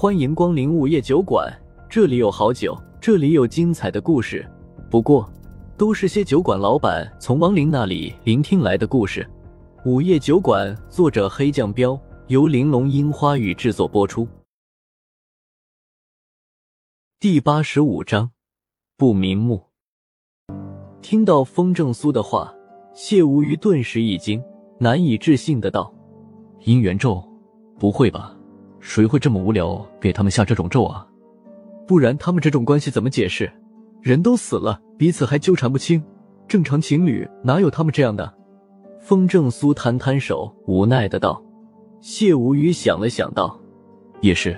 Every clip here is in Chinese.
欢迎光临午夜酒馆，这里有好酒，这里有精彩的故事。不过，都是些酒馆老板从亡灵那里聆听来的故事。午夜酒馆，作者黑酱标，由玲珑樱花雨制作播出。第八十五章，不瞑目。听到风正苏的话，谢无虞顿时一惊，难以置信的道：“姻缘咒？不会吧？谁会这么无聊给他们下这种咒啊？不然他们这种关系怎么解释？人都死了，彼此还纠缠不清，正常情侣哪有他们这样的？”风正苏摊摊手，无奈的道：“谢无语想了想道，也是，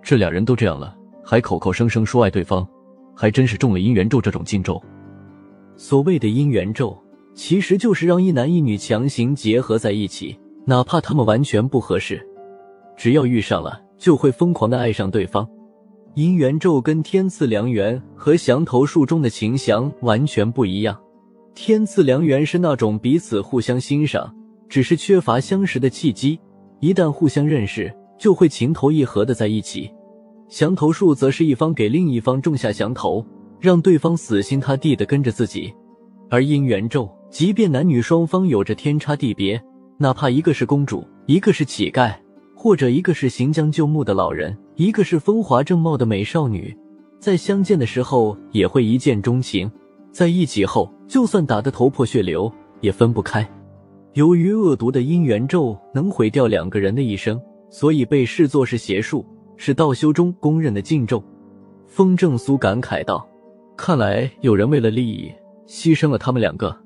这俩人都这样了，还口口声声说爱对方，还真是中了姻缘咒这种禁咒。所谓的姻缘咒，其实就是让一男一女强行结合在一起，哪怕他们完全不合适，只要遇上了，就会疯狂的爱上对方。姻缘咒跟天赐良缘和降头术中的情降完全不一样。”天赐良缘是那种彼此互相欣赏，只是缺乏相识的契机。一旦互相认识，就会情投意合的在一起。降头术则是一方给另一方种下降头，让对方死心塌地的跟着自己。而姻缘咒，即便男女双方有着天差地别，哪怕一个是公主，一个是乞丐，或者一个是行将就木的老人，一个是风华正茂的美少女，在相见的时候也会一见钟情。在一起后，就算打得头破血流，也分不开。由于恶毒的姻缘咒能毁掉两个人的一生，所以被视作是邪术，是道修中公认的禁咒。风正苏感慨道：“看来有人为了利益牺牲了他们两个。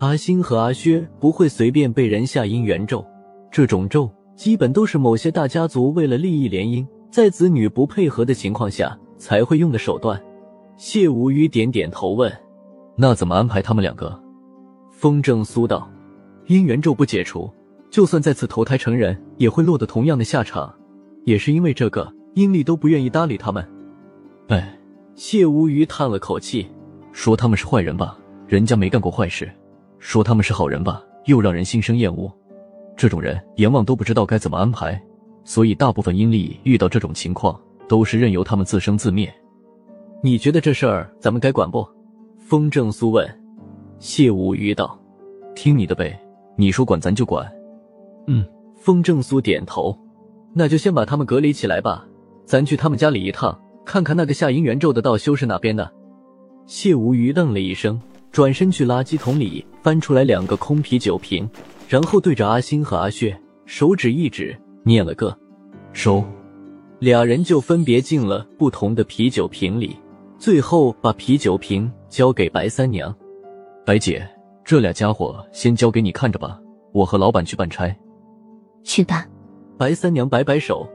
阿星和阿薛不会随便被人下姻缘咒，这种咒基本都是某些大家族为了利益联姻，在子女不配合的情况下才会用的手段。”谢无虞点点头问。那怎么安排他们两个？风正苏道：“姻缘咒不解除，就算再次投胎成人，也会落得同样的下场。也是因为这个，阴历都不愿意搭理他们。”哎，谢无虞叹了口气，说他们是坏人吧，人家没干过坏事；说他们是好人吧，又让人心生厌恶。这种人阎王都不知道该怎么安排，所以大部分阴历遇到这种情况，都是任由他们自生自灭。你觉得这事儿咱们该管不？风正苏问，谢无鱼道：“听你的呗，你说管咱就管。”嗯，风正苏点头，那就先把他们隔离起来吧，咱去他们家里一趟，看看那个下姻缘咒的道修是哪边的。谢无鱼愣了一声，转身去垃圾桶里翻出来两个空啤酒瓶，然后对着阿星和阿血手指一指，念了个“收”，俩人就分别进了不同的啤酒瓶里。最后把啤酒瓶交给白三娘，白姐，这俩家伙先交给你看着吧，我和老板去办差。去吧。白三娘摆摆手，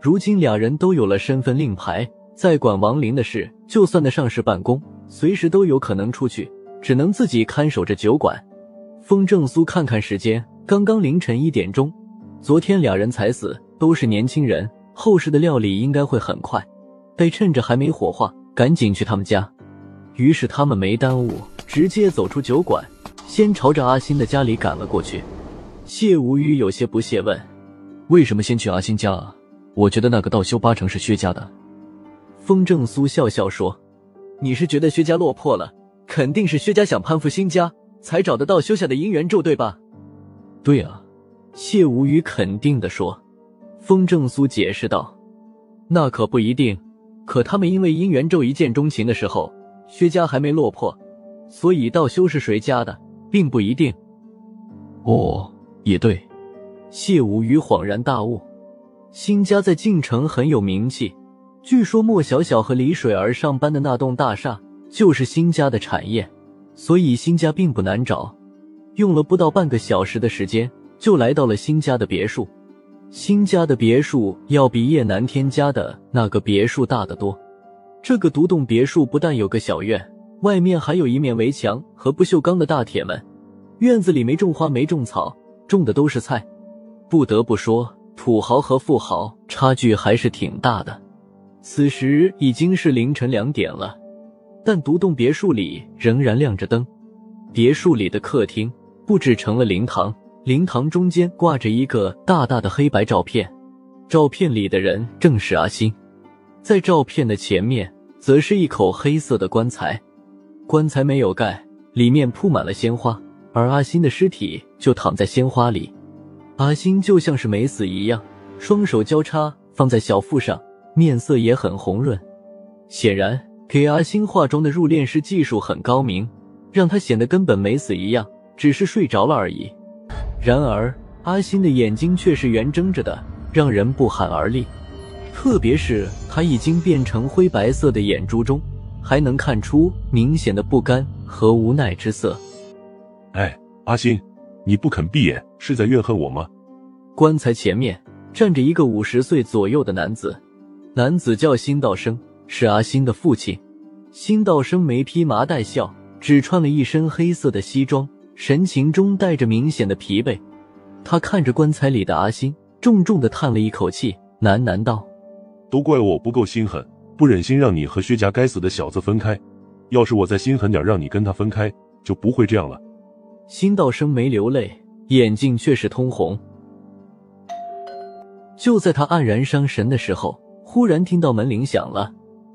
如今俩人都有了身份令牌，在管亡灵的事，就算得上是办公，随时都有可能出去，只能自己看守着酒馆。风正苏看看时间，刚刚凌晨一点钟。昨天俩人才死，都是年轻人，后事的料理应该会很快，得趁着还没火化。赶紧去他们家，于是他们没耽误，直接走出酒馆，先朝着阿星的家里赶了过去。谢无虞有些不屑问：“为什么先去阿星家啊？我觉得那个道修八成是薛家的。”风正苏笑笑说：“你是觉得薛家落魄了，肯定是薛家想攀附新家，才找得到修下的姻缘咒，对吧？”“对啊。”谢无语肯定的说。风正苏解释道：“那可不一定。”可他们因为姻缘咒一见钟情的时候，薛家还没落魄，所以道修是谁家的，并不一定。哦，也对。谢无语恍然大悟，新家在晋城很有名气，据说莫小小和李水儿上班的那栋大厦就是新家的产业，所以新家并不难找。用了不到半个小时的时间，就来到了新家的别墅。新家的别墅要比叶南天家的那个别墅大得多。这个独栋别墅不但有个小院，外面还有一面围墙和不锈钢的大铁门。院子里没种花，没种草，种的都是菜。不得不说，土豪和富豪差距还是挺大的。此时已经是凌晨两点了，但独栋别墅里仍然亮着灯。别墅里的客厅布置成了灵堂。灵堂中间挂着一个大大的黑白照片，照片里的人正是阿星，在照片的前面，则是一口黑色的棺材，棺材没有盖，里面铺满了鲜花，而阿星的尸体就躺在鲜花里。阿星就像是没死一样，双手交叉放在小腹上，面色也很红润。显然，给阿星化妆的入殓师技术很高明，让他显得根本没死一样，只是睡着了而已。然而，阿星的眼睛却是圆睁着的。让人不寒而栗，特别是他已经变成灰白色的眼珠中，还能看出明显的不甘和无奈之色。哎，阿星，你不肯闭眼，是在怨恨我吗？棺材前面站着一个五十岁左右的男子，男子叫辛道生，是阿星的父亲。辛道生没披麻戴孝，只穿了一身黑色的西装，神情中带着明显的疲惫。他看着棺材里的阿星。重重的叹了一口气，喃喃道：“都怪我不够心狠，不忍心让你和薛家该死的小子分开。要是我再心狠点，让你跟他分开，就不会这样了。”辛道生没流泪，眼睛却是通红。就在他黯然伤神的时候，忽然听到门铃响了。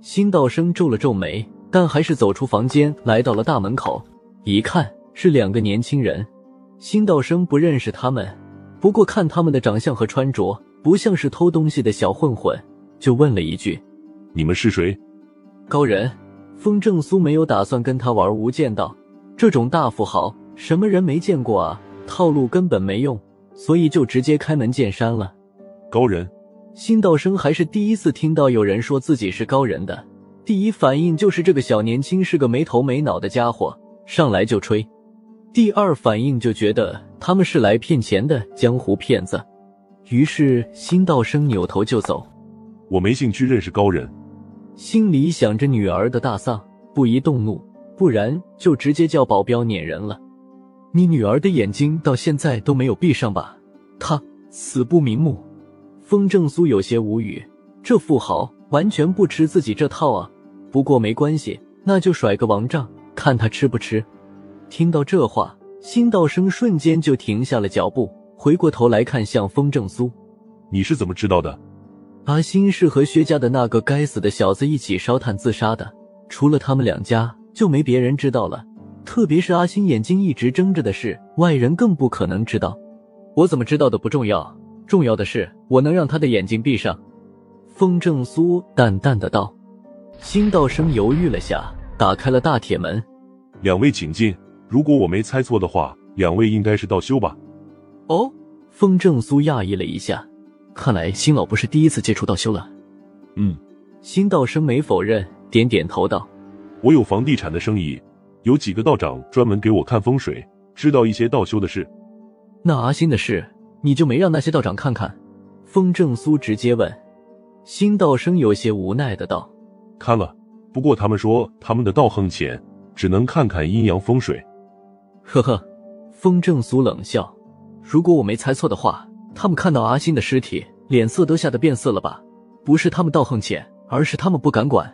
辛道生皱了皱眉，但还是走出房间，来到了大门口。一看是两个年轻人，辛道生不认识他们。不过看他们的长相和穿着，不像是偷东西的小混混，就问了一句：“你们是谁？”高人。风正苏没有打算跟他玩无间道，这种大富豪什么人没见过啊？套路根本没用，所以就直接开门见山了。高人，辛道生还是第一次听到有人说自己是高人的，第一反应就是这个小年轻是个没头没脑的家伙，上来就吹。第二反应就觉得他们是来骗钱的江湖骗子，于是辛道生扭头就走。我没兴趣认识高人，心里想着女儿的大丧，不宜动怒，不然就直接叫保镖撵人了。你女儿的眼睛到现在都没有闭上吧？她死不瞑目。风正苏有些无语，这富豪完全不吃自己这套啊。不过没关系，那就甩个王账，看他吃不吃。听到这话，辛道生瞬间就停下了脚步，回过头来看向风正苏：“你是怎么知道的？”阿星是和薛家的那个该死的小子一起烧炭自杀的，除了他们两家，就没别人知道了。特别是阿星眼睛一直睁着的事，外人更不可能知道。我怎么知道的不重要，重要的是我能让他的眼睛闭上。”风正苏淡淡的道。辛道生犹豫了下，打开了大铁门：“两位请进。”如果我没猜错的话，两位应该是道修吧？哦，风正苏讶异了一下，看来辛老不是第一次接触道修了。嗯，辛道生没否认，点点头道：“我有房地产的生意，有几个道长专门给我看风水，知道一些道修的事。那阿星的事，你就没让那些道长看看？”风正苏直接问。辛道生有些无奈的道：“看了，不过他们说他们的道行浅，只能看看阴阳风水。”呵呵，风正苏冷笑。如果我没猜错的话，他们看到阿星的尸体，脸色都吓得变色了吧？不是他们道行浅，而是他们不敢管。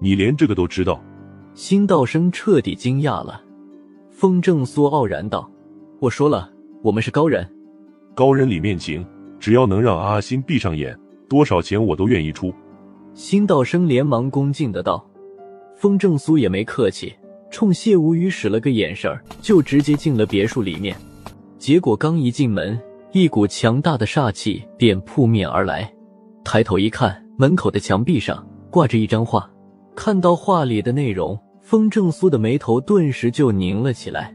你连这个都知道？辛道生彻底惊讶了。风正苏傲然道：“我说了，我们是高人。高人里面请，只要能让阿心闭上眼，多少钱我都愿意出。”辛道生连忙恭敬的道。风正苏也没客气。冲谢无语使了个眼神就直接进了别墅里面。结果刚一进门，一股强大的煞气便扑面而来。抬头一看，门口的墙壁上挂着一张画。看到画里的内容，风正苏的眉头顿时就拧了起来。